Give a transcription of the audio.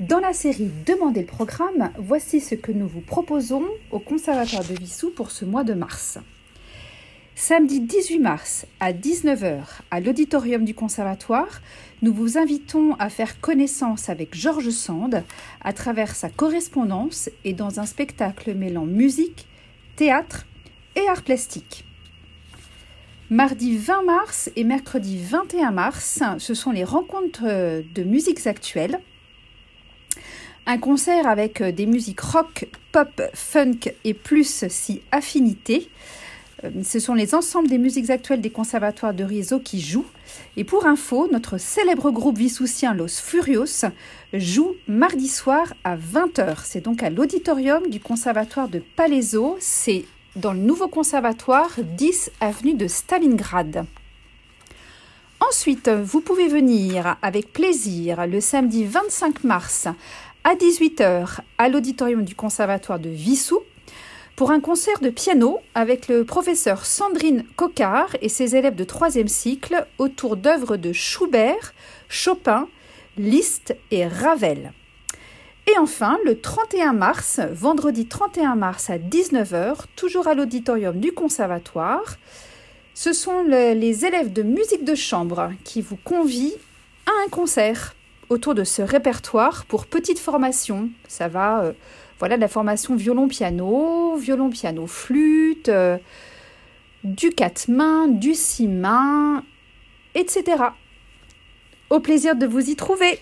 Dans la série Demandez le programme, voici ce que nous vous proposons au Conservatoire de Vissou pour ce mois de mars. Samedi 18 mars à 19h à l'auditorium du Conservatoire, nous vous invitons à faire connaissance avec Georges Sand à travers sa correspondance et dans un spectacle mêlant musique, théâtre et art plastique. Mardi 20 mars et mercredi 21 mars, ce sont les rencontres de musiques actuelles un concert avec euh, des musiques rock, pop, funk et plus si affinité. Euh, ce sont les ensembles des musiques actuelles des conservatoires de Riso qui jouent. Et pour info, notre célèbre groupe vissoucien Los Furios joue mardi soir à 20h. C'est donc à l'auditorium du conservatoire de Palaiso. C'est dans le nouveau conservatoire 10 avenue de Stalingrad. Ensuite, vous pouvez venir avec plaisir le samedi 25 mars à 18h à l'auditorium du Conservatoire de Vissou pour un concert de piano avec le professeur Sandrine Cocard et ses élèves de troisième cycle autour d'œuvres de Schubert, Chopin, Liszt et Ravel. Et enfin, le 31 mars, vendredi 31 mars à 19h, toujours à l'auditorium du Conservatoire, ce sont les élèves de musique de chambre qui vous convient à un concert autour de ce répertoire pour petite formation. Ça va, euh, voilà, la formation violon-piano, violon-piano-flûte, euh, du quatre mains, du six mains, etc. Au plaisir de vous y trouver.